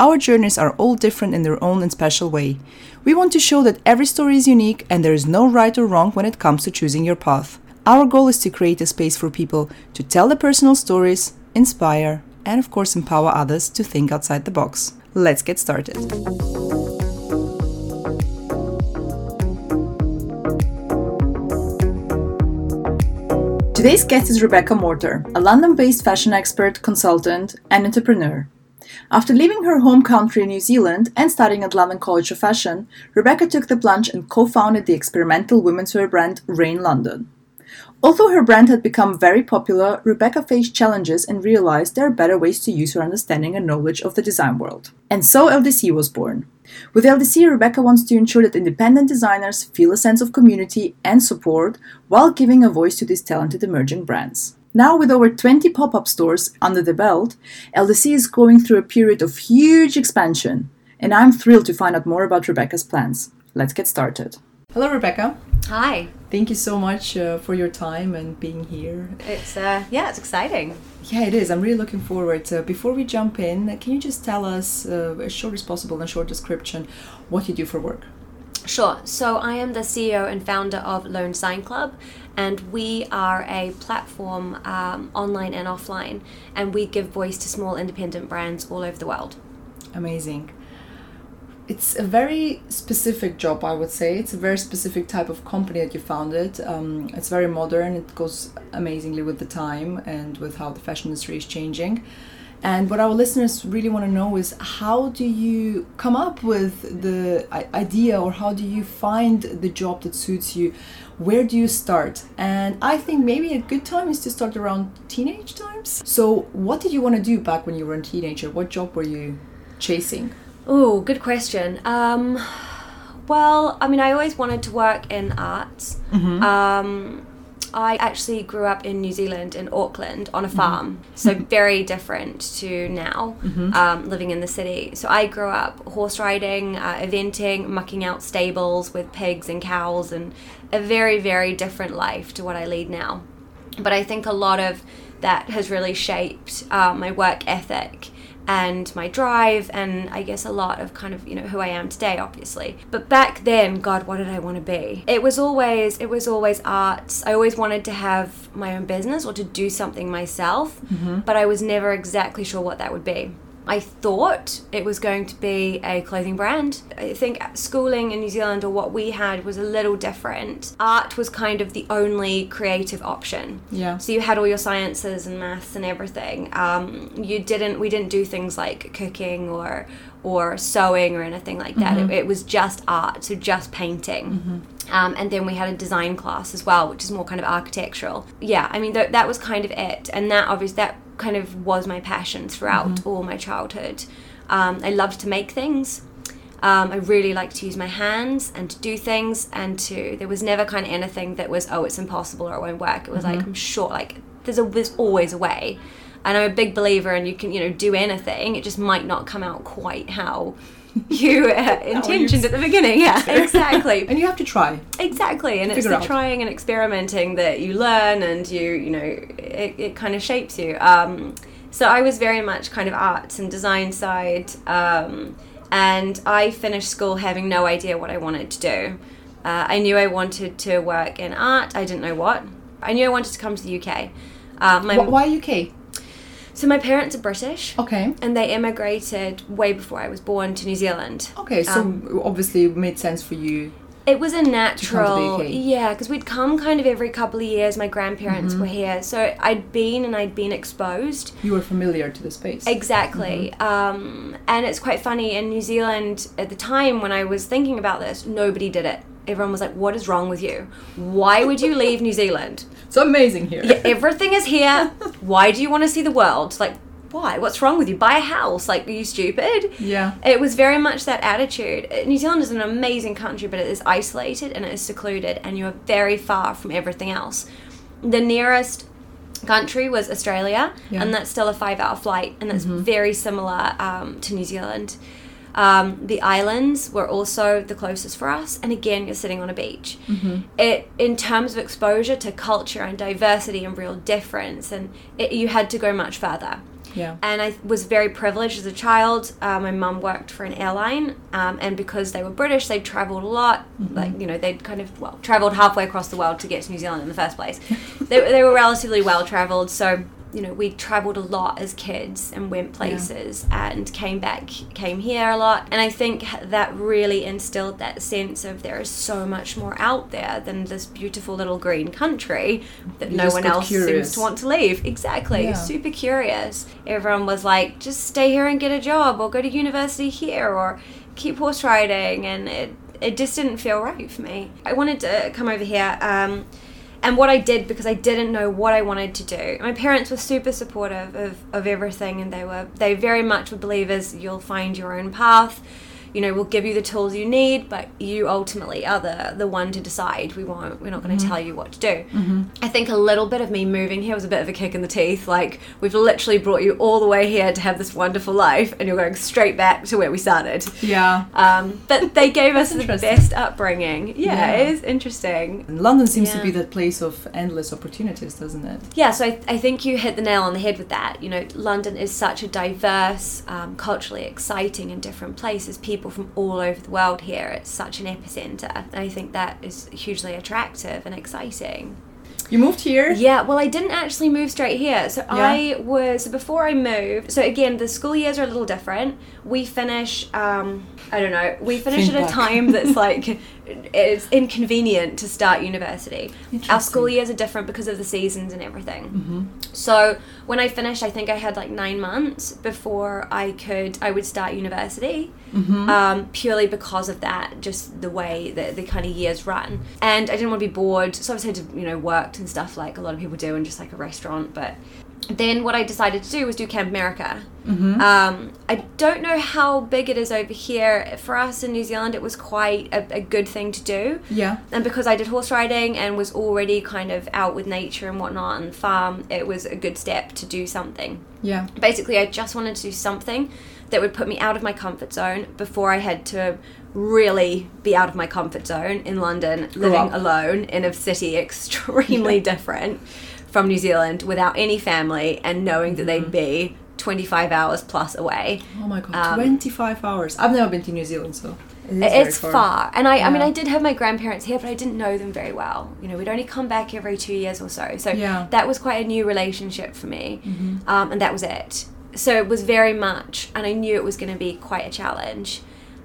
Our journeys are all different in their own and special way. We want to show that every story is unique and there is no right or wrong when it comes to choosing your path. Our goal is to create a space for people to tell their personal stories, inspire, and of course empower others to think outside the box. Let's get started. Today's guest is Rebecca Morter, a London based fashion expert, consultant, and entrepreneur. After leaving her home country, New Zealand, and studying at London College of Fashion, Rebecca took the plunge and co founded the experimental women's wear brand Rain London. Although her brand had become very popular, Rebecca faced challenges and realized there are better ways to use her understanding and knowledge of the design world. And so LDC was born. With LDC, Rebecca wants to ensure that independent designers feel a sense of community and support while giving a voice to these talented emerging brands. Now, with over 20 pop up stores under the belt, LDC is going through a period of huge expansion, and I'm thrilled to find out more about Rebecca's plans. Let's get started. Hello, Rebecca. Hi. Thank you so much uh, for your time and being here. It's uh, yeah, it's exciting. Yeah, it is. I'm really looking forward. Uh, before we jump in, can you just tell us, uh, as short as possible, in a short description, what you do for work? Sure. So I am the CEO and founder of Lone Design Club, and we are a platform, um, online and offline, and we give voice to small independent brands all over the world. Amazing. It's a very specific job, I would say. It's a very specific type of company that you founded. Um, it's very modern. It goes amazingly with the time and with how the fashion industry is changing. And what our listeners really want to know is how do you come up with the idea or how do you find the job that suits you? Where do you start? And I think maybe a good time is to start around teenage times. So, what did you want to do back when you were a teenager? What job were you chasing? Oh, good question. Um, well, I mean, I always wanted to work in arts. Mm-hmm. Um, I actually grew up in New Zealand, in Auckland, on a mm-hmm. farm. Mm-hmm. So, very different to now, mm-hmm. um, living in the city. So, I grew up horse riding, uh, eventing, mucking out stables with pigs and cows, and a very, very different life to what I lead now. But I think a lot of that has really shaped uh, my work ethic and my drive and I guess a lot of kind of, you know, who I am today obviously. But back then, god, what did I want to be? It was always it was always arts. I always wanted to have my own business or to do something myself, mm-hmm. but I was never exactly sure what that would be. I thought it was going to be a clothing brand. I think schooling in New Zealand or what we had was a little different. Art was kind of the only creative option. Yeah. So you had all your sciences and maths and everything. Um, you didn't. We didn't do things like cooking or or sewing or anything like that. Mm-hmm. It, it, was just art, so just painting. Mm-hmm. Um, and then we had a design class as well, which is more kind of architectural. Yeah, I mean th- that was kind of it, and that obviously that kind of was my passion throughout mm-hmm. all my childhood. Um, I loved to make things. Um, I really liked to use my hands and to do things, and to there was never kind of anything that was oh it's impossible or it won't work. It was mm-hmm. like I'm sure like there's a there's always a way, and I'm a big believer in you can you know do anything. It just might not come out quite how you uh, intentioned at the beginning. Yeah, exactly. and you have to try. Exactly, and it's the out. trying and experimenting that you learn, and you you know it, it kind of shapes you. Um, so I was very much kind of arts and design side, um, and I finished school having no idea what I wanted to do. Uh, I knew I wanted to work in art. I didn't know what. I knew I wanted to come to the UK. Uh, my, Why UK? So my parents are British. Okay. And they immigrated way before I was born to New Zealand. Okay, so um, obviously it made sense for you. It was a natural, yeah, because we'd come kind of every couple of years. My grandparents mm-hmm. were here, so I'd been and I'd been exposed. You were familiar to the space. Exactly, mm-hmm. um, and it's quite funny in New Zealand at the time when I was thinking about this, nobody did it everyone was like, "What is wrong with you? Why would you leave New Zealand? It's amazing here. Yeah, everything is here. Why do you want to see the world? Like, why? What's wrong with you? Buy a house. Like, are you stupid? Yeah. It was very much that attitude. Uh, New Zealand is an amazing country, but it is isolated and it is secluded, and you are very far from everything else. The nearest country was Australia, Yeah. and that's still a five hour flight, and that's very similar um, to New Zealand. Um, the islands were also the closest for us, and again, you're sitting on a beach. It, in terms of exposure to culture and diversity and real difference, and it, you had to go much further Yeah. and I was very privileged as a child. Uh, my mum worked for an airline, um, and because they were British, they travelled a lot. Like you know, they'd kind of well travelled halfway across the world to get to New Zealand in the first place. they, they were relatively well travelled, so you know we travelled a lot as kids and went places and came back, came here a lot. And I think that really instilled that sense of there is so much more out there than this beautiful little green country that You no one else curious. seems to want to leave. Exactly. Yeah. Super curious. Everyone was like, just stay here and get a job or go to university here or keep horse riding and it it just didn't feel right for me. I wanted to come over here um, and what I did because I didn't know what I wanted to do. My parents were super supportive of, of everything and they were they very much were believers you'll find your own path. You know, we'll give you the tools you need, but you ultimately are the, the one to decide. We won't. We're not going to tell you what to do. I think a little bit of me moving here was a bit of a kick in the teeth. Like we've literally brought you all the way here to have this wonderful life, and you're going straight back to where we started. Yeah. Um, but they gave us the best upbringing. Yeah, Yeah. it is interesting. And London seems to be that place of endless opportunities, doesn't it? Yeah, so I, I think you hit the nail on the head with that. You know, London is such a diverse, um, culturally exciting and different place. There's people from all over the world here. It's such an epicenter. And I think that is hugely attractive and exciting. You moved here. Yeah, well, I didn't actually move straight here. So I was before I moved. So again, the school years are a little different. We finish. Um, I don't know. We finish Think at a time that's like it's inconvenient to start university. Our school years are different because of the seasons and everything. So when I finished, I think I had like nine months before I could I would start university. Um, purely because of that, just the way that the kind of years run, and I didn't want to be bored, so I just had to you know worked and stuff like a lot of people do in just like a restaurant, but. Then what I decided to do was do Camp America. Um, I don't know how big it is over here. For us in New Zealand, it was quite a, a good thing to do. Yeah. And because I did horse riding and was already kind of out with nature and whatnot and farm, it was a good step to do something. Yeah. Basically, I just wanted to do something that would put me out of my comfort zone before I had to really be out of my comfort zone in London, living alone in a city extremely different from New Zealand without any family and knowing that they'd be 25 hours plus away. Oh my god, Um, 25 hours. I've never been to New Zealand, so it It's far. And I, I mean, I did have my grandparents here, but I didn't know them very well. You know, we'd only come back every two years or so. So Yeah. Mm-hmm. that was quite a new relationship for me. Um, and that was it. So it was very much, and I knew it was going to be quite a challenge.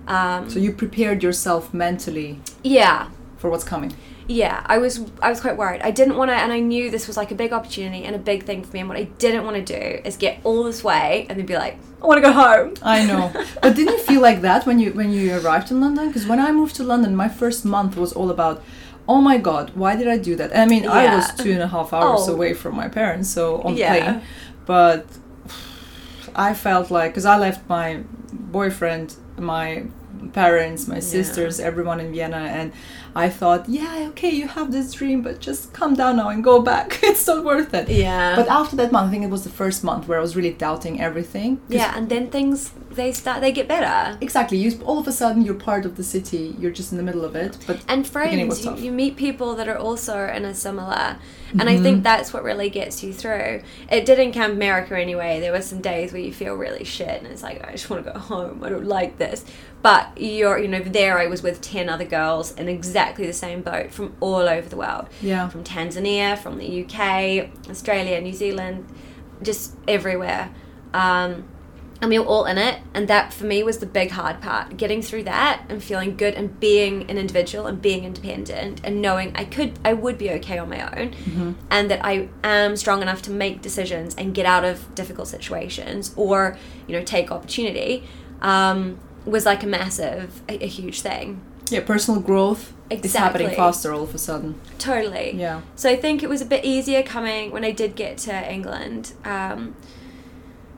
Um, So you prepared yourself mentally yeah. for what's coming. Yeah, I was I was quite worried. I didn't want to, and I knew this was like a big opportunity and a big thing for me. And what I didn't want to do is get all this way and then be like, I want to go home. I know. but didn't you feel like that when you when you arrived in London? Because when I moved to London, my first month was all about, oh my god, why did I do that? I mean, I was two and a half hours Oh. away from my parents, so on Yeah. plane. But I felt like because I left my boyfriend, my parents, my sisters, everyone in Vienna, and I thought, yeah, okay, you have this dream, but just calm down now and go back. it's not worth it. Yeah. But after that month, I think it was the first month where I was really doubting everything. yeah, and then things they start they get better. Exactly. You all of a sudden you're part of the city. You're just in the middle of it. But And friends, you, you meet people that are also in a similar, and I Mm-hmm. think that's what really gets you through. It did in Camp America anyway. There were some days where you feel really shit, and it's like I just want to go home. I don't like this. But you're, you know, there I was with ten other girls in exactly the same boat from all over the world. Yeah. From Tanzania, from the UK, Australia, New Zealand, just everywhere. Um, and we were all in it and that for me was the big hard part getting through that and feeling good and being an individual and being independent and knowing i could i would be okay on my own and that i am strong enough to make decisions and get out of difficult situations or you know take opportunity um, was like a massive a, a huge thing yeah, personal growth exactly. is happening faster all of a sudden. totally Yeah. so I think it was a bit easier coming when I did get to England. Um,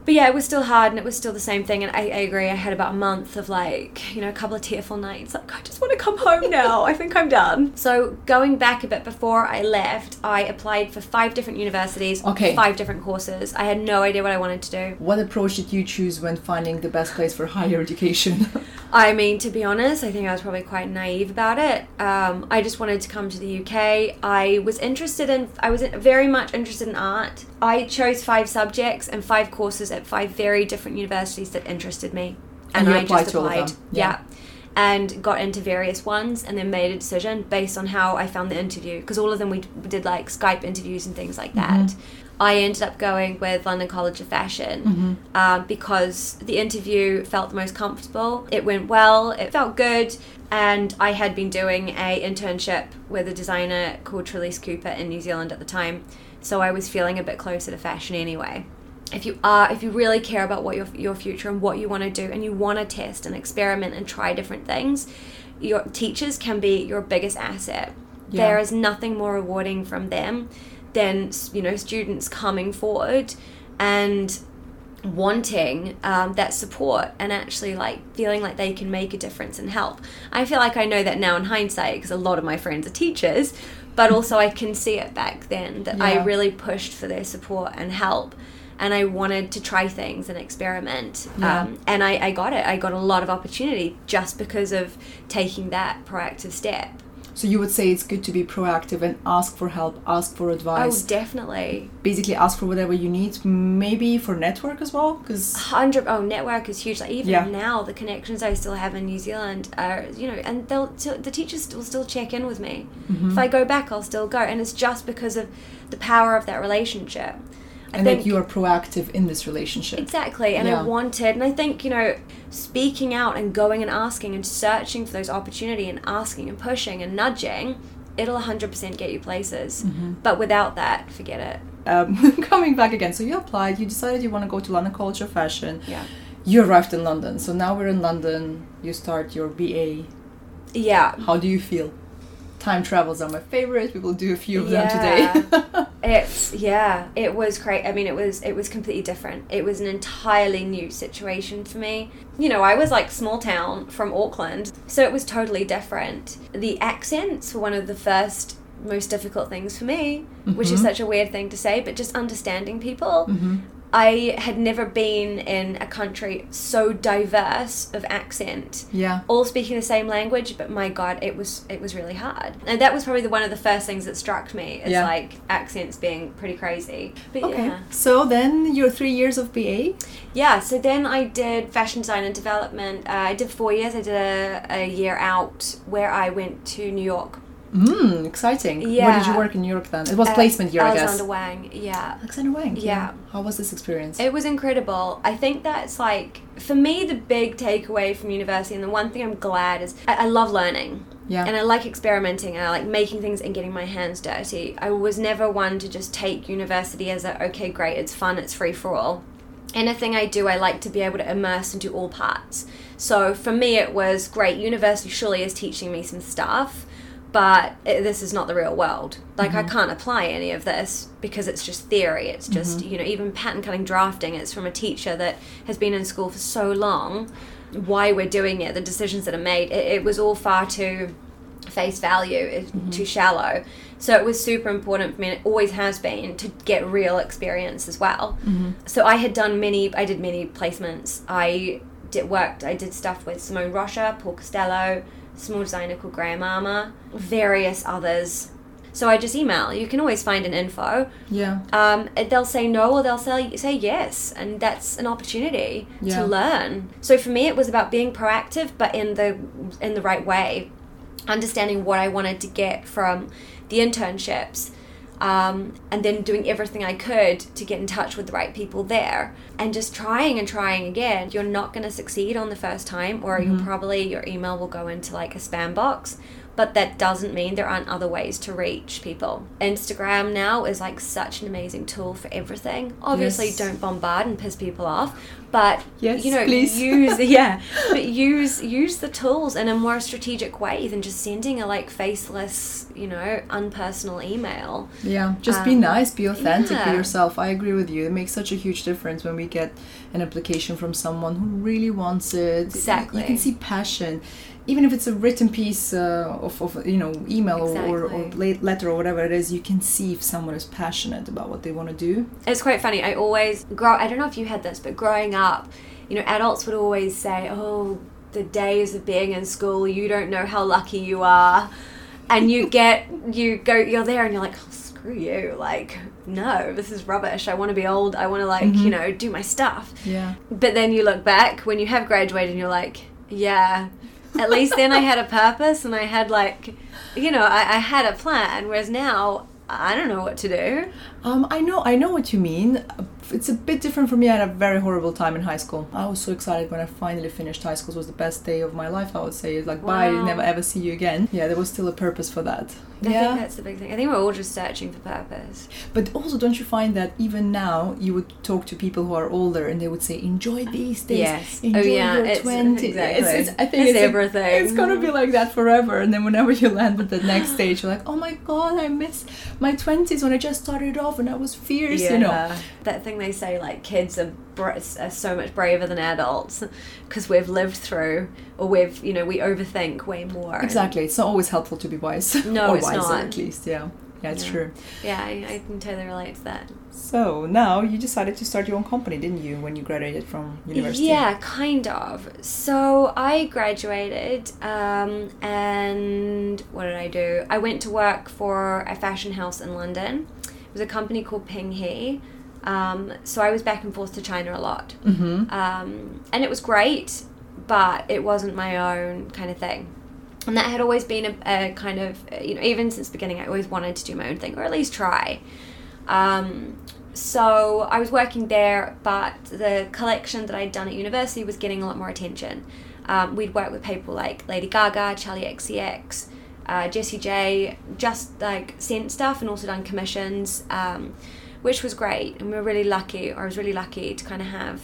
but yeah, it was still hard and it was still the same thing. And I, I agree. I had about a month of like, you know, a couple of tearful nights. Like, I just want to come home now. I think I'm done. So going back a bit before I left, I applied for five different universities, Okay. five different courses. I had no idea what I wanted to do. What approach did you choose when finding the best place for higher education? I mean, to be honest, I think I was probably quite naive about it. Um, I just wanted to come to the UK. I was interested in, I was very much interested in art. I chose five subjects and five courses at five very different universities that interested me. And you I applied just to all of applied. them? Yeah. Yeah. And got into various ones and then made a decision based on how I found the interview. Because all of them we did like Skype interviews and things like that. I ended up going with London College of Fashion um, because the interview felt the most comfortable. It went well, it felt good, and I had been doing a internship with a designer called Trelise Cooper in New Zealand at the time, so I was feeling a bit closer to fashion anyway. If you are, if you really care about what your your future and what you want to do, and you want to test and experiment and try different things, your teachers can be your biggest asset. Yeah. There is nothing more rewarding from them than you know students coming forward and wanting um, that support and actually like feeling like they can make a difference and help. I feel like I know that now in hindsight because a lot of my friends are teachers, but also I can see it back then that I really pushed for their support and help. And I wanted to try things and experiment. Yeah. Um, and I, I got it. I got a lot of opportunity just because of taking that proactive step. so you would say it's good to be proactive and ask for help, ask for advice, Oh, definitely. basically ask for whatever you need, maybe for network as well, because hundred. Oh, network is huge like even Yeah. now the connections i still have in new zealand are you know and they'll the teachers will still check in with me Mm-hmm. if i go back i'll still go and it's just because of the power of that relationship I and that think- you are proactive in this relationship. Exactly, and Yeah. I wanted, and I think you know, speaking out and going and asking and searching for those opportunity and asking and pushing and nudging, it'll hundred percent get you places. Mm-hmm. But without that, forget it. Um, coming back again, so you applied, you decided you want to go to London College of Fashion. Yeah, You arrived in London, so now we're in London. You start your BA. yeah. How do you feel? Time travels are my favorite. We will do a few of Yeah. them today. It's yeah, it was great. I mean, it was it was completely different. It was an entirely new situation for me. You know, I was like small town from Auckland, so it was totally different. The accents were one of the first most difficult things for me, which is mm-hmm. such a weird thing to say, but just understanding people. Mm-hmm. I had never been in a country so diverse of accent yeah. all speaking the same language but my god it was it was really hard and that was probably the, one of the first things that struck me is Yeah. like accents being pretty crazy but Okay. yeah So then your three years of BA. yeah so then i did fashion design and development uh, i did four years i did a, a year out where i went to new york Mm, exciting. Yeah. Where did you work in York then? It was placement year, I guess. alexander wang yeah Alexander Wang. Yeah. How was this experience? It was incredible. I think that's like, for me, the big takeaway from university, and the one thing I'm glad is I, I love learning. Yeah. And I like experimenting and I like making things and getting my hands dirty. I was never one to just take university as a, okay, great, it's fun, it's free for all. Anything I do, I like to be able to immerse into all parts. So for me, it was great. University surely is teaching me some stuff, but it, this is not the real world. Like I mm-hmm. can't apply any of this because it's just theory. It's just mm-hmm. you know even pattern cutting drafting. It's from a teacher that has been in school for so long. Why we're doing it, the decisions that are made, it, it was all far too face value, it, mm-hmm. too shallow. So it was super important for me, and it always has been, to get real experience as well. So I had done many, I did many placements. I did worked, I did stuff with Simone Rocha, Paul Costelloe, small designer called Graham Armour, various others. So I just email. You can always find an info. yeah. Um, they'll say no or they'll say say yes, and that's an opportunity Yeah. to learn. So for me, it was about being proactive, but in the in the right way, understanding what I wanted to get from the internships, um, and then doing everything I could to get in touch with the right people there, and just trying and trying again. You're not going to succeed on the first time, or you'll probably your email will go into like a spam box. but that doesn't mean there aren't other ways to reach people. Instagram now is like such an amazing tool for everything. Obviously, Yes. don't bombard and piss people off, but Yes, you know, please. use yeah, but use use the tools in a more strategic way than just sending a like faceless, you know, unpersonal email. Yeah, just be Um, nice, be authentic, be yourself. I agree with you. It makes such a huge difference when we get an application from someone who really wants it. Exactly. You can see passion. Even if it's a written piece uh, of, of, you know, email or, or, or letter or whatever it is, you can see if someone is passionate about what they want to do. It's quite funny. I always grow. I don't know if you had this, but growing up, you know, adults would always say, "Oh, the days of being in school, you don't know how lucky you are," and you get you go, you're there, and you're like, oh, "Screw you!" Like, no, this is rubbish. I want to be old. I want to like, you know, do my stuff. Yeah. But then you look back when you have graduated, and you're like, "Yeah." At least then I had a purpose and I had like, you know, I, I had a plan. Whereas now I don't know what to do. Um, I know, I know what you mean. It's a bit different for me. I had a very horrible time in high school. I was so excited when I finally finished high school. It was the best day of my life. I would say, It's like, bye, never ever see you again. Yeah, there was still a purpose for that. I yeah, think that's the big thing. I think we're all just searching for purpose. but also, don't you find that even now you would talk to people who are older and they would say, "Enjoy these days, Yes. Oh, enjoy yeah, your it's- 20s." exactly. It's, it's, I think It's it's, everything. it's gonna be like that forever. And then whenever you land at the next stage, you're like, "Oh my god, I miss my twenties when I just started off and I was fierce." You know. That thing they say, like, kids are, bra- are so much braver than adults because we've lived through, or we've, you know, we overthink way more. Exactly. It's not always helpful to be wise. No, or it's wiser not. at least. Yeah. Yeah, it's Yeah. true. Yeah, I, I can totally relate to that. So now you decided to start your own company, didn't you, when you graduated from university? Yeah, kind of. So I graduated, um, and what did I do? I went to work for a fashion house in London. It was a company called Ping He. Um, so I was back and forth to China a lot, Mm-hmm. um, and it was great, but it wasn't my own kind of thing. And that had always been a, a kind of, you know, even since the beginning, I always wanted to do my own thing, or at least try. Um, so I was working there, but the collection that I'd done at university was getting a lot more attention. Um, we'd worked with people like Lady Gaga, Charli XCX, uh, Jessie J, just like sent stuff and also done commissions, um, which was great. And we were really lucky, or I was really lucky to kind of have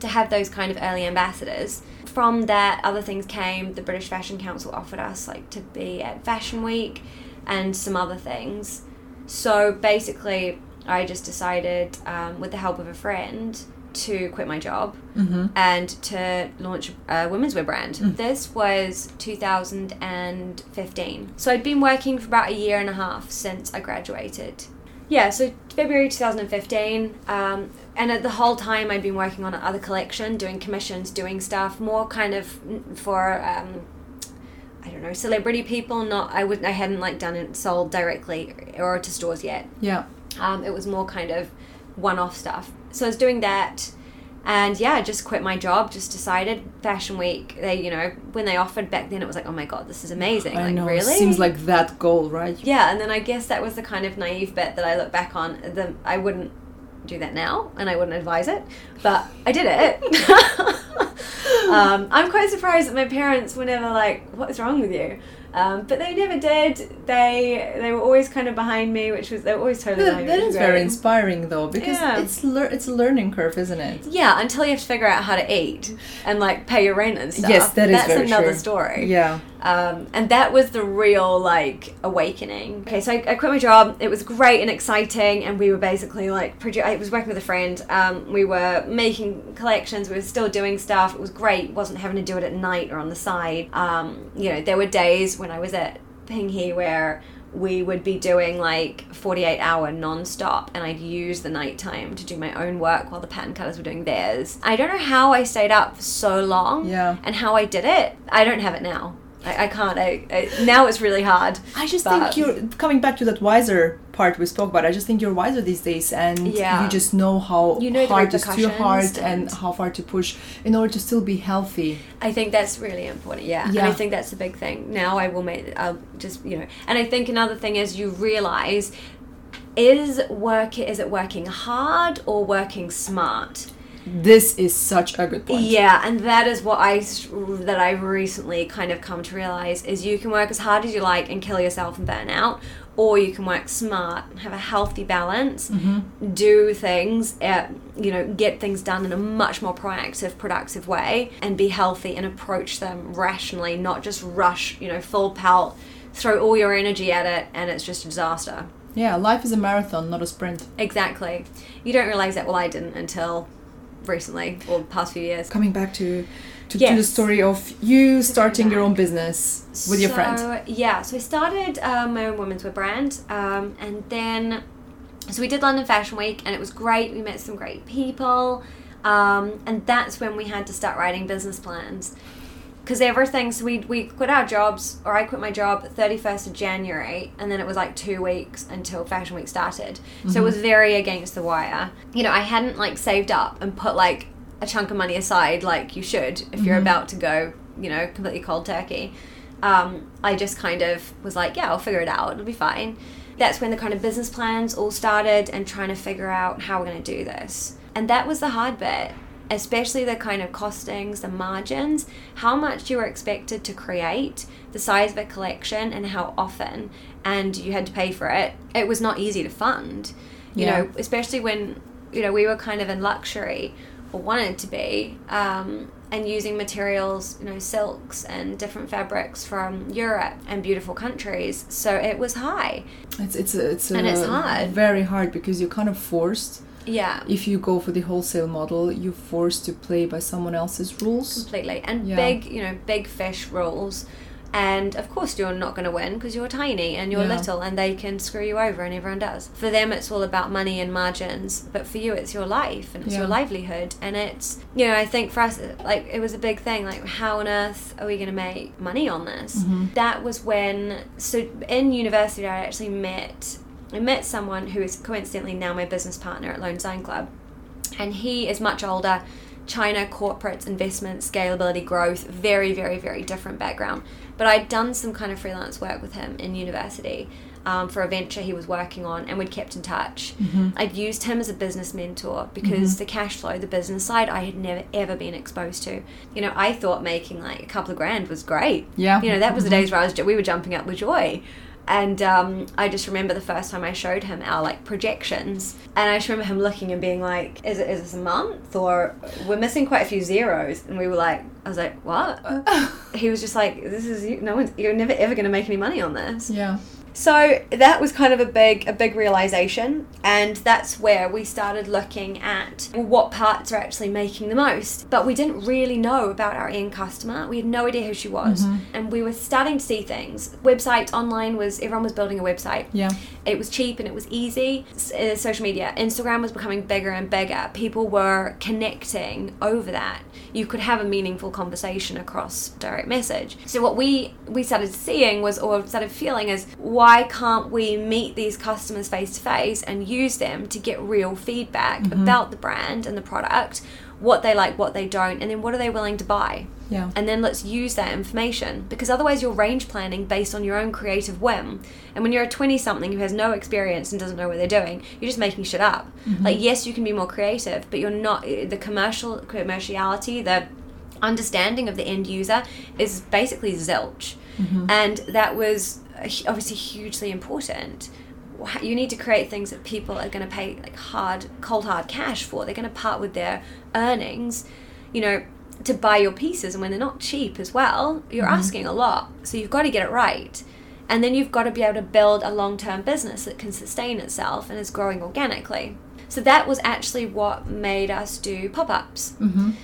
to have those kind of early ambassadors. From that, other things came. The British Fashion Council offered us like to be at Fashion Week and some other things. So basically, I just decided, um, with the help of a friend, to quit my job Mm-hmm. and to launch a women's wear brand. This was 2015. So I'd been working for about a year and a half since I graduated. Yeah, so February 2015, um, and at the whole time I'd been working on another collection, doing commissions, doing stuff more kind of for um, I don't know celebrity people. Not I would I hadn't like done it sold directly or to stores yet. Yeah. Um, it was more kind of one-off stuff. So I was doing that, and yeah, just quit my job. Just decided Fashion Week. They, you know, when they offered back then, it was like, oh my god, this is amazing. I like know. really, Seems like that goal, right? yeah. And then I guess that was the kind of naive bit that I look back on. The I wouldn't do that now, and I wouldn't advise it, but I did it. um, I'm quite surprised that my parents were never like, "What is wrong with you?" Um, but they never did. They they were always kind of behind me, which was they were always totally That, behind me. that is very inspiring, though, because Yeah. it's lear- it's a learning curve, isn't it? Yeah, until you have to figure out how to eat and like pay your rent and stuff. Yes, that is That's another true. story. Yeah. Um, and that was the real like awakening. Okay, so I, I quit my job. It was great and exciting, and we were basically like produ- I was working with a friend. Um, we were making collections. We were still doing stuff. It was great. wasn't having to do it at night or on the side. Um, you know, there were days when I was at Pinghe where we would be doing like 48 hour non-stop and I'd use the nighttime to do my own work while the pattern cutters were doing theirs. I don't know how I stayed up for so long Yeah. and how I did it. I don't have it now. I, I can't. I, I, now it's really hard. I just think you're coming back to that wiser part we spoke about. I just think you're wiser these days, and Yeah. you just know how You know hard is too hard and and- how far to push in order to still be healthy. I think that's really important. Yeah. And Yeah. I think that's a big thing. Now I will make. I'll just you know. And I think another thing is you realize is work is it working hard or working smart. This is such a good point. Yeah, and that is what I that I've recently kind of come to realize is you can work as hard as you like and kill yourself and burn out, or you can work smart, have a healthy balance, Mm-hmm. do things, uh, you know, get things done in a much more proactive, productive way, and be healthy and approach them rationally, not just rush, you know, full pelt, throw all your energy at it, and it's just a disaster. Yeah, life is a marathon, not a sprint. Exactly. You don't realize that. Well, I didn't until recently or past few years. Coming back to to, to the story of you starting your own business with your friend. Yeah, so I started um, my own women's wear brand, um, and then so we did London Fashion Week, and it was great. We met some great people, um, and that's when we had to start writing business plans. Because everything, so we, we quit our jobs, or I quit my job 31st of January, and then it was like two weeks until Fashion Week started. So it was very against the wire. You know, I hadn't like saved up and put like a chunk of money aside like you should if you're about to go, you know, completely cold turkey. Um, I just kind of was like, yeah, I'll figure it out. It'll be fine. That's when the kind of business plans all started and trying to figure out how we're going to do this. And that was the hard bit, especially the kind of costings, the margins, how much you were expected to create, the size of a collection, and how often, and you had to pay for it. It was not easy to fund, you Yeah. know, especially when, you know, we were kind of in luxury or wanted to be. Um, and using materials, you know, silks and different fabrics from Europe and beautiful countries. So it was high. It's it's it's And it's uh, hard. very hard because you're kind of forced. Yeah. If you go for the wholesale model, you're forced to play by someone else's rules. completely and Yeah. big you know big fish rules and of course you're not going to win because you're tiny and you're Yeah. little and they can screw you over and everyone does for them it's all about money and margins but for you it's your life and it's your livelihood and it's you know i think for us like it was a big thing like how on earth are we going to make money on this Mm-hmm. that was when so in university i actually met i met someone who is coincidentally now my business partner at lone design club. And he is much older china corporates investment scalability growth very very very different background. But i'd done some kind of freelance work with him in university um, for a venture he was working on and we'd kept in touch. Mm-hmm. I'd used him as a business mentor because mm-hmm. the cash flow the business side i had never ever been exposed to. You know i thought making like a couple of grand was great. Yeah. you know that was the mm-hmm. days where I was we were jumping up with joy and um, I just remember the first time I showed him our like projections, and I just remember him looking and being like, "Is it is this a month or we're missing quite a few zeros?" And we were like, "I was like, what?" he was just like, "This is no one. You're never ever going to make any money on this." Yeah. So that was kind of a big a big realization and that's where we started looking at what parts are actually making the most. But we didn't really know about our end customer. We had no idea who she was. Mm-hmm. And we were starting to see things. Website online was everyone was building a website. Yeah. It was cheap and it was easy. S- uh, social media, Instagram was becoming bigger and bigger. People were connecting over that. You could have a meaningful conversation across direct message. So what we we started seeing was, or started feeling, is why can't we meet these customers face to face and use them to get real feedback about the brand and the product, what they like, what they don't, and then what are they willing to buy? Yeah. and then let's use that information because otherwise you're range planning based on your own creative whim. And when you're a 20 something who has no experience and doesn't know what they're doing you're just making shit up. Mm-hmm. Like yes you can be more creative but you're not the commercial commerciality the understanding of the end user is basically zilch. Mm-hmm. And that was obviously hugely important you need to create things that people are going to pay like hard cold hard cash for. They're going to part with their earnings you know to buy your pieces and when they're not cheap as well you're mm-hmm. asking a lot. So you've got to get it right. And then you've got to be able to build a long-term business that can sustain itself and is growing organically so that was actually what made us do pop-ups.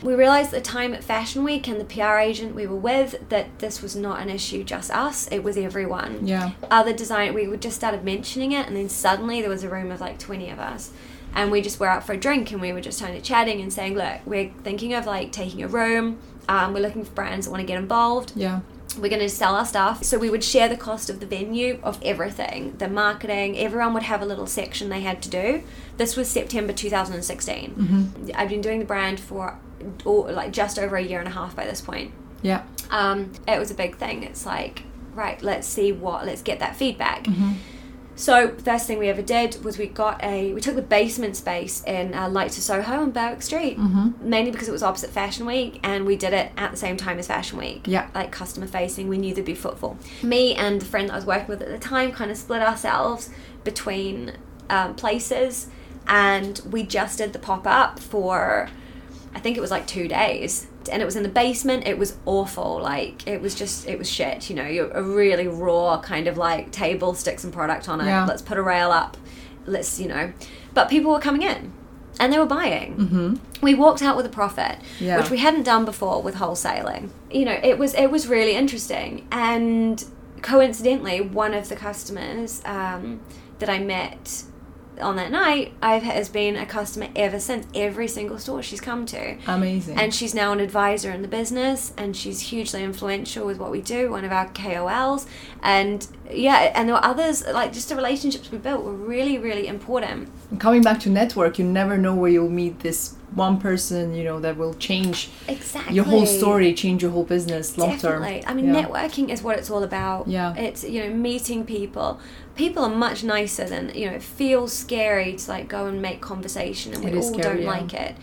We realized at the time at fashion week and the pr agent we were with that this was not an issue just us it was everyone. Yeah. other design we would just started mentioning it and then suddenly there was a room of like 20 of us. And we just were out for a drink and we were just kind of chatting and saying look we're thinking of like taking a room. Um, we're looking for brands that want to get involved. Yeah. We're going to sell our stuff. So we would share the cost of the venue of everything the marketing. Everyone would have a little section they had to do. This was september 2016 i've been doing the brand for or like just over a year and a half by this point. Yeah. um, it was a big thing. It's like, right, let's see what, let's get that feedback. So first thing we ever did was we got a we took the basement space in uh, Lights of Soho on Berwick Street, mm-hmm. mainly because it was opposite Fashion Week, and we did it at the same time as Fashion Week. Yeah. like customer facing. We knew there'd be footfall. Me and the friend that I was working with at the time kind of split ourselves between um, places, and we just did the pop up for I think it was like two days. And it was in the basement. It was awful. Like it was just, it was shit. You know, you're a really raw kind of like table, stick some product on it. Yeah. Let's put a rail up. Let's, you know. But people were coming in, and they were buying. Mm-hmm. We walked out with a profit, Yeah. which we hadn't done before with wholesaling. You know, it was it was really interesting. And coincidentally, one of the customers um, that I met on that night, I've has been a customer ever since. Every single store she's come to. Amazing. And she's now an advisor in the business, and she's hugely influential with what we do. One of our KOLs, and yeah, and there were others like just the relationships we built were really, really important. Coming back to network, you never know where you'll meet this one person, you know, that will change Exactly. your whole story, change your whole business long term. Definitely. I mean, Yeah. networking is what it's all about. Yeah. It's you know meeting people. People are much nicer than you know. It feels scary to like go and make conversation, and we all scary, don't yeah. like it.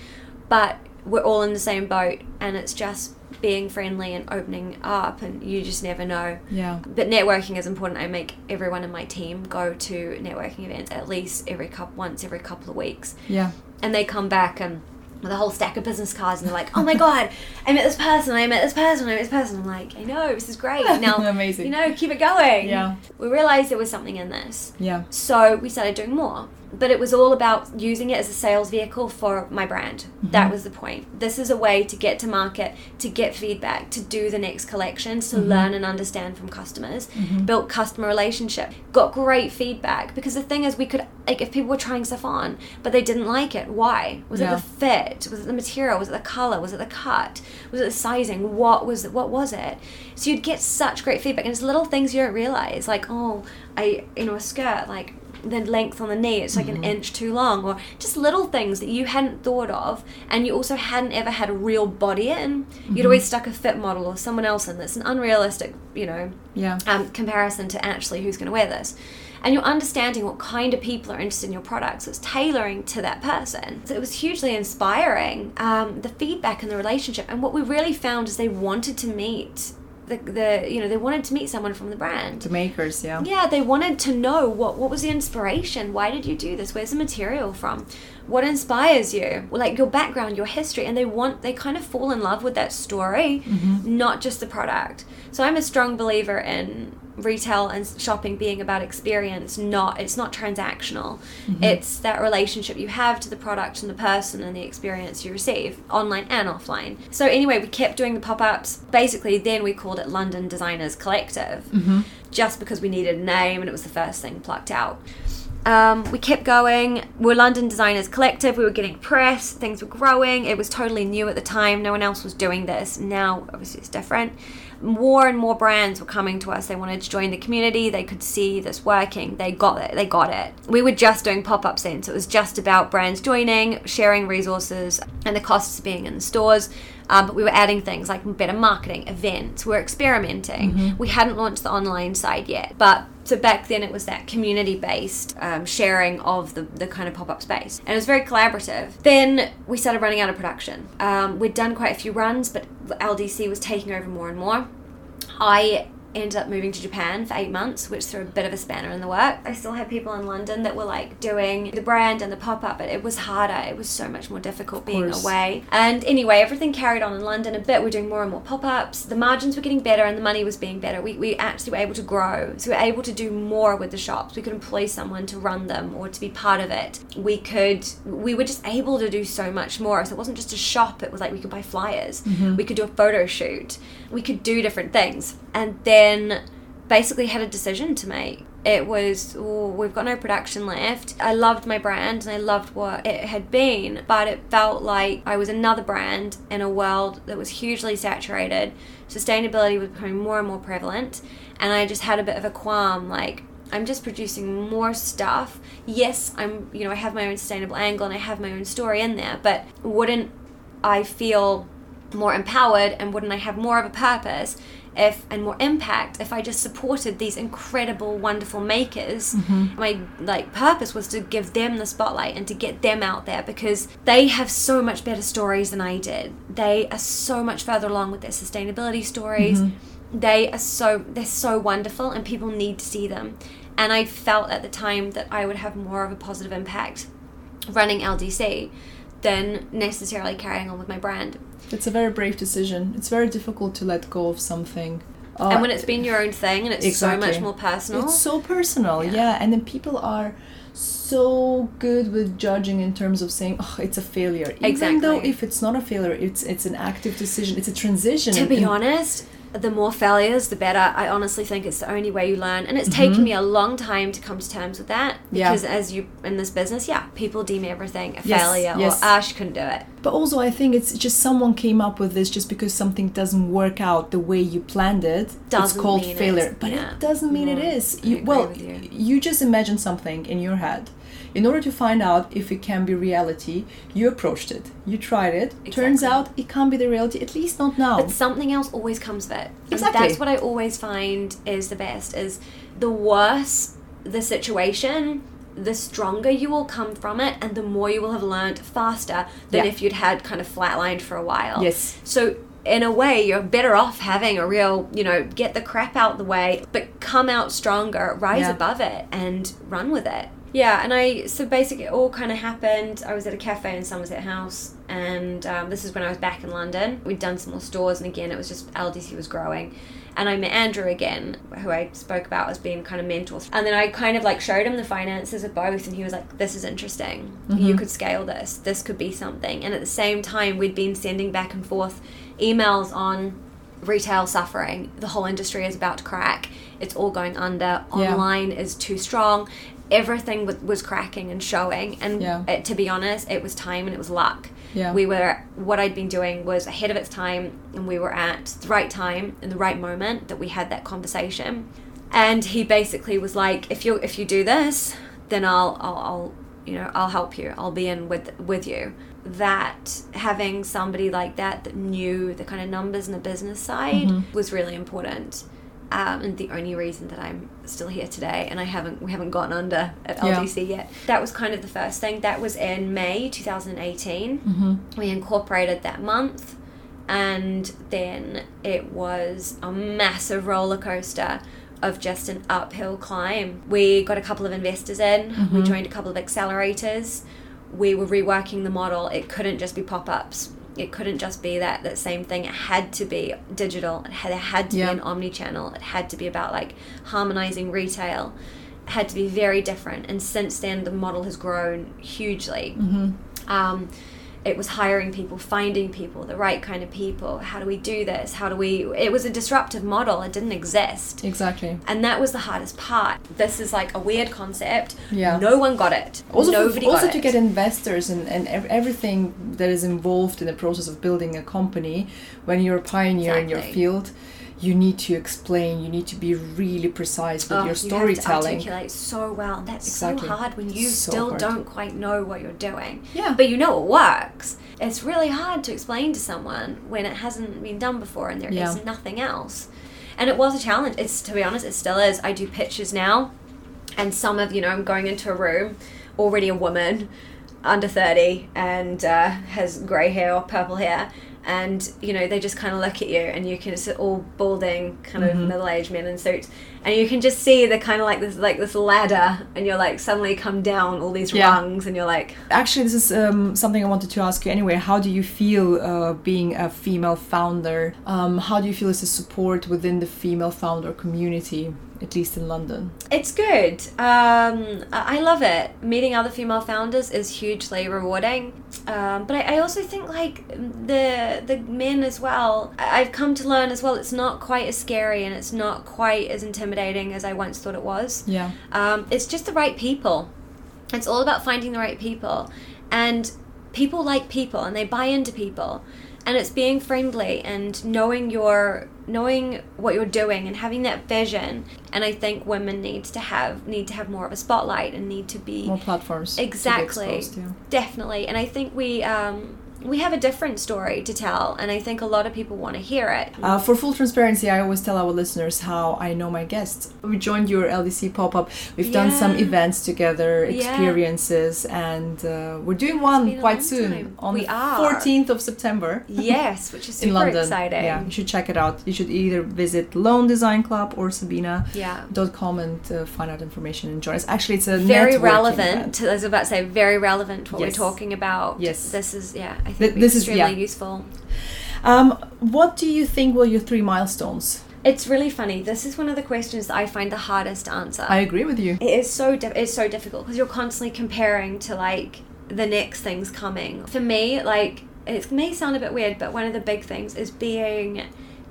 But we're all in the same boat, and it's just being friendly and opening up, and you just never know. Yeah. But networking is important. I make everyone in my team go to networking events at least every couple once every couple of weeks Yeah. and they come back and with a whole stack of business cards and they're like, "Oh my god, I met this person, I met this person, I met this person." I'm like, "I know, this is great." Now, Amazing. You know, keep it going. Yeah. We realized there was something in this, Yeah. so we started doing more. But it was all about using it as a sales vehicle for my brand. Mm-hmm. That was the point. This is a way to get to market, to get feedback, to do the next collections, to mm-hmm. learn and understand from customers, mm-hmm. built customer relationship, got great feedback. Because the thing is, we could, like, if people were trying stuff on, but they didn't like it, why? Was Yeah. it the fit? Was it the material? Was it the color? Was it the cut? Was it the sizing? What was it? What was it? So you'd get such great feedback, and it's little things you don't realize, like, oh, I, you know, a skirt, like the length on the knee it's like an inch too long or just little things that you hadn't thought of and you also hadn't ever had a real body in. You'd always stuck a fit model or someone else in that's an unrealistic you know Yeah. um, comparison to actually who's going to wear this. And you're understanding what kind of people are interested in your products it's tailoring to that person. So it was hugely inspiring um, the feedback and the relationship and what we really found is they wanted to meet the, the you know they wanted to meet someone from the brand The makers, yeah. yeah, they wanted to know what what was the inspiration? Why did you do this? Where's the material from? What inspires you? Like your background, your history, and they want they kind of fall in love with that story, mm-hmm. not just the product. So I'm a strong believer in retail and shopping being about experience, not it's not transactional. It's that relationship you have to the product and the person and the experience you receive, online and offline. So anyway, we kept doing the pop-ups. Basically, then we called it London Designers Collective just because we needed a name and it was the first thing plucked out. Um, we kept going. We're London Designers Collective. We were getting press. Things were growing. It was totally new at the time. No one else was doing this. Now, obviously, it's different. More and more brands were coming to us. They wanted to join the community. They could see this working. They got it. They got it. We were just doing pop ups then, so it was just about brands joining, sharing resources, and the costs being in the stores. Um, but we were adding things like better marketing, events. We're experimenting. We hadn't launched the online side yet, but so back then it was that community based um, sharing of the, the kind of pop up space, and it was very collaborative. Then we started running out of production. Um, we'd done quite a few runs, but LDC was taking over more and more. I ended up moving to Japan for eight months, which threw a bit of a spanner in the work. I still had people in London that were like doing the brand and the pop up, but it was harder. It was so much more difficult being away. And anyway, everything carried on in London a bit. We're doing more and more pop ups. The margins were getting better and the money was being better. We, we actually were able to grow. So we were able to do more with the shops. We could employ someone to run them or to be part of it. We could, we were just able to do so much more. So it wasn't just a shop, it was like we could buy flyers, mm-hmm. we could do a photo shoot, we could do different things. And then basically had a decision to make. It was, oh, we've got no production left. I loved my brand and I loved what it had been, but it felt like I was another brand in a world that was hugely saturated. Sustainability was becoming more and more prevalent, and I just had a bit of a qualm like, I'm just producing more stuff. Yes, I'm, you know, I have my own sustainable angle and I have my own story in there, but wouldn't I feel more empowered and wouldn't I have more of a purpose if and more impact if I just supported these incredible, wonderful makers. Mm-hmm. My like purpose was to give them the spotlight and to get them out there because they have so much better stories than I did. They are so much further along with their sustainability stories. Mm-hmm. They are so they're so wonderful and people need to see them. And I felt at the time that I would have more of a positive impact running LDC than necessarily carrying on with my brand. It's a very brave decision. It's very difficult to let go of something. Uh, and when it's been your own thing and it's Exactly. so much more personal. It's so personal, Yeah. yeah. And then people are so good with judging in terms of saying, "Oh, it's a failure." Even though if it's not a failure, it's it's an active decision. It's a transition. to be and- honest, the more failures, the better. I honestly think it's the only way you learn. And it's taken me a long time to come to terms with that. Mm-hmm. Yeah. Because as you in this business, yeah, people deem everything a Yes, failure yes. or ah, she couldn't do it. But also, I think it's just someone came up with this just because something doesn't work out the way you planned it. it's Doesn't called mean failure, it's- but yeah. it doesn't mean it Mm, is. You, well, you. you just imagine something in your head. In order to find out if it can be reality, you approached it. You tried it. It turns out it can't be the reality. At least not now. But something else always comes of it. And Exactly. that's what I always find is the best is the worse the situation, the stronger you will come from it and the more you will have learned faster than Yeah. if you'd had kind of flatlined for a while. Yes. So in a way you're better off having a real, you know, get the crap out the way, but come out stronger, rise Yeah. above it and run with it. Yeah, and I so basically it all kind of happened. I was at a cafe in Somerset House, and um, this is when I was back in London. We'd done some more stores, and again, it was just LDC was growing. And I met Andrew again, who I spoke about as being kind of mentors. And then I kind of like showed him the finances of both, and he was like, "This is interesting. You could scale this. This could be something." And at the same time, we'd been sending back and forth emails on retail suffering. The whole industry is about to crack. It's all going under. Yeah. Online is too strong. Everything wa- was cracking and showing. And Yeah. it, to be honest, it was time and it was luck. Yeah. We were what I'd been doing was ahead of its time, and we were at the right time in the right moment that we had that conversation. And he basically was like, "If you if you do this, then I'll I'll, I'll you know I'll help you. I'll be in with with you." That having somebody like that that knew the kind of numbers and the business side mm-hmm. was really important. Um, and the only reason that I'm still here today, and I haven't we haven't gotten under at Yeah. LDC yet. That was kind of the first thing. That was in May 2018. We incorporated that month, and then it was a massive roller coaster of just an uphill climb. We got a couple of investors in. We joined a couple of accelerators. We were reworking the model. It couldn't just be pop ups. It couldn't just be that that same thing. It had to be digital. It had, it had to Yeah. be an omni-channel. It had to be about like harmonizing retail. It had to be very different. And since then, the model has grown hugely. Um, it was hiring people, finding people, the right kind of people. How do we do this? How do we? It was a disruptive model. It didn't exist. exactly. And that was the hardest part. This is like a weird concept. Yeah. No one got it. Also, Nobody also to it. get investors and, and everything that is involved in the process of building a company, when you're a pioneer in your field, you need to explain, you need to be really precise with Oh, your You have to storytelling. articulate so well. And That's Exactly. so hard when you So still hard. don't quite know what you're doing. Yeah. But you know it works. It's really hard to explain to someone when it hasn't been done before and there is Yeah. nothing else. And it was a challenge. It's to be honest, it still is. I do pitches now, and some of you know I'm going into a room, already a woman, under thirty, and uh, has grey hair or purple hair. And you know they just kind of look at you, and you can see all balding, kind Mm-hmm. of middle-aged men in suits, and you can just see the kind of like this, like this ladder, and you're like suddenly come down all these Yeah. rungs, and you're like, Actually, this is um, something I wanted to ask you anyway. How do you feel uh, being a female founder? Um, how do you feel as a support within the female founder community, at least in London? It's good. Um, I love it. Meeting other female founders is hugely rewarding. Um, but I, I also think like the the men as well. I've come to learn as well. It's not quite as scary and it's not quite as intimidating as I once thought it was. Yeah. Um, it's just the right people. It's all about finding the right people, and people like people, and they buy into people, and it's being friendly and knowing your knowing what you're doing and having that vision. And I think women need to have need to have more of a spotlight and need to be More platforms. exactly exposed to. definitely. And I think we. Um, we have a different story to tell, and I think a lot of people want to hear it. Uh, for full transparency, I always tell our listeners how I know my guests. We joined your LDC pop up. We've done some events together, Yeah. experiences, and uh, we're doing one quite soon time. on We the are. 14th of September. yes, which is super in London. exciting. Yeah, you should check it out. You should either visit Lone Design Club or Sabina. Yeah. Dot com and uh, find out information and join us. Actually, it's a Very relevant. event. I was about to say very relevant to what Yes. we're talking about. Yes. This is yeah. I think Th- it'd this is- extremely yeah. useful. Um, what do you think were your three milestones? It's really funny. This is one of the questions that I find the hardest to answer. I agree with you. it is so it's so difficult because you're constantly comparing to like the next things coming. For me, like it may sound a bit weird, but one of the big things is being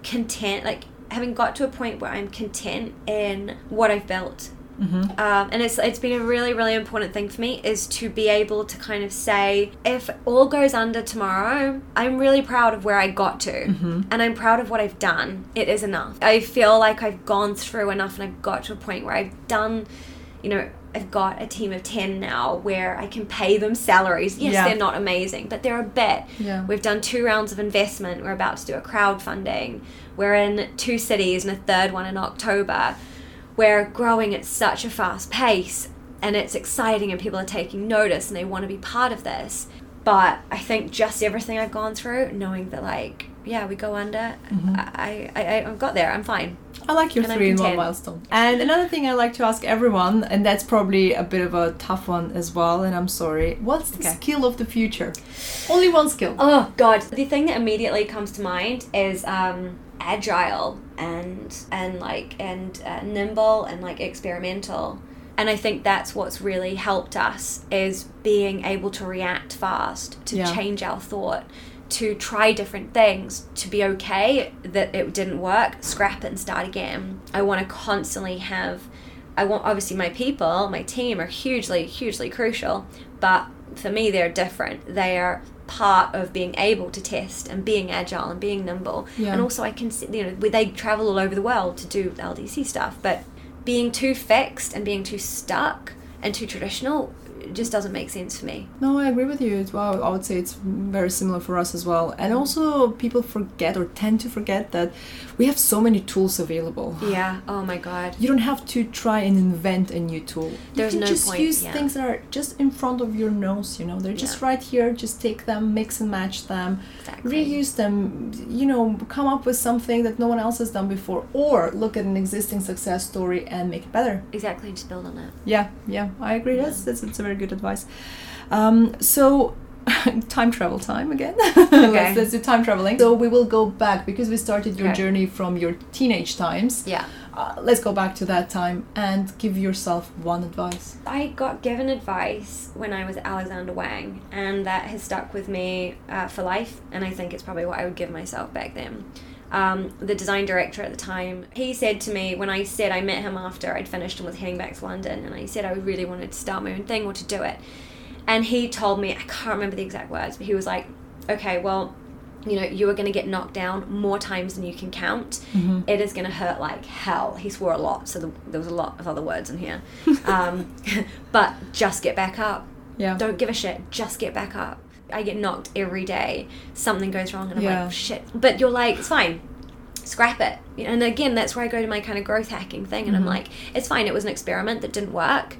content, like having got to a point where I'm content in what I've built. Mm-hmm. Um, and it's it's been a really really important thing for me is to be able to kind of say if all goes under tomorrow i'm really proud of where i got to Mm-hmm. and i'm proud of what i've done it is enough i feel like i've gone through enough and i've got to a point where i've done you know i've got a team of 10 now where i can pay them salaries yes Yeah. they're not amazing but they're a bit Yeah. we've done two rounds of investment we're about to do a crowdfunding we're in two cities and a third one in october we're growing at such a fast pace and it's exciting and people are taking notice and they want to be part of this but i think just everything i've gone through knowing that like yeah we go under I, I i i've got there i'm fine I like your And three in one milestone. And another thing I like to ask everyone, and that's probably a bit of a tough one as well, and I'm sorry. What's the Okay. skill of the future? Only one skill. oh god the thing that immediately comes to mind is um agile and and like and uh, nimble and like experimental. And i think that's what's really helped us is being able to react fast to Yeah. change our thought to try different things to be okay that it didn't work scrap it and start again. I want to constantly have i want obviously my people my team are hugely hugely crucial but for me they're different. They are part of being able to test and being agile and being nimble Yeah. and also i can see you know they travel all over the world to do ldc stuff but being too fixed and being too stuck and too traditional just doesn't make sense for me No, I agree with you as well. I would say it's very similar for us as well. And also, people forget or tend to forget that we have so many tools available. yeah oh my god You don't have to try and invent a new tool. There's you can no just point, use yeah. things that are just in front of your nose, you know. They're just Yeah. right here. Just take them, mix and match them, Exactly. reuse them, you know, come up with something that no one else has done before or look at an existing success story and make it better. exactly just build on it Yeah, yeah, I agree. That's that's, that's a very good advice. Um, so time travel time again. let's, let's do time traveling. So we will go back because we started your Okay. journey from your teenage times. yeah Uh, let's go back to that time and give yourself one advice. I got given advice when I was at Alexander Wang, and that has stuck with me uh, for life. And I think it's probably what I would give myself back then. Um, the design director at the time, he said to me when I said I met him after I'd finished and was heading back to London, and I said I really wanted to start my own thing or to do it. And he told me, I can't remember the exact words, but he was like, okay, well, you know, you are going to get knocked down more times than you can count. It is going to hurt like hell. He swore a lot, so the, there was a lot of other words in here. Um, but just get back up. Yeah. Don't give a shit. Just get back up. I get knocked every day. Something goes wrong, and I'm Yeah. like, shit. But you're like, it's fine. Scrap it. And again, that's where I go to my kind of growth hacking thing, and I'm like, it's fine. It was an experiment that didn't work.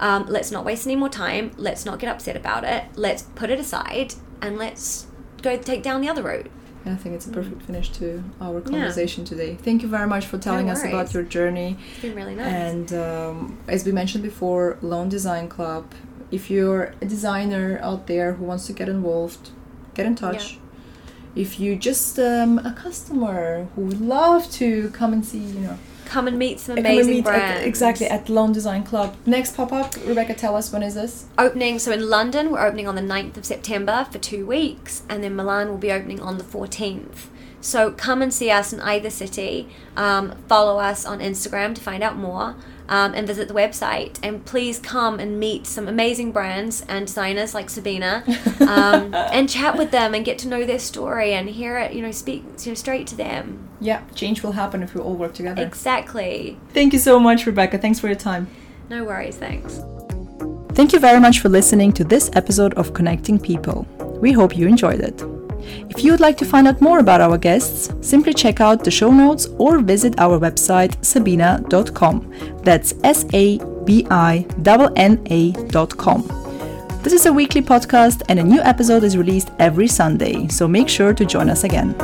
Um, let's not waste any more time. Let's not get upset about it. Let's put it aside and let's go take down the other route. I think it's a perfect finish to our conversation today. Thank you very much for telling us about your journey. It's been really nice. And um, as we mentioned before, Lone Design Club. If you're a designer out there who wants to get involved, get in touch. If you just um, a customer who would love to come and see, you know, Come and meet some amazing meet at- brands. exactly at Lone Design Club. Next pop up, Rebecca, tell us when is this? opening so in london we're opening on the 9th of september for two weeks and then milan will be opening on the 14th so come and see us in either city um, follow us on instagram to find out more um, and visit the website and please come and meet some amazing brands and designers like sabina um, and chat with them and get to know their story and hear it you know speak you know, straight to them Yeah, change will happen if we all work together. exactly Thank you so much, Rebecca. Thanks for your time. no worries thanks Thank you very much for listening to this episode of Connecting People. We hope you enjoyed it. If you would like to find out more about our guests, simply check out the show notes or visit our website sabina.com. That's S A B I N A.com. This is a weekly podcast, and a new episode is released every Sunday, so make sure to join us again.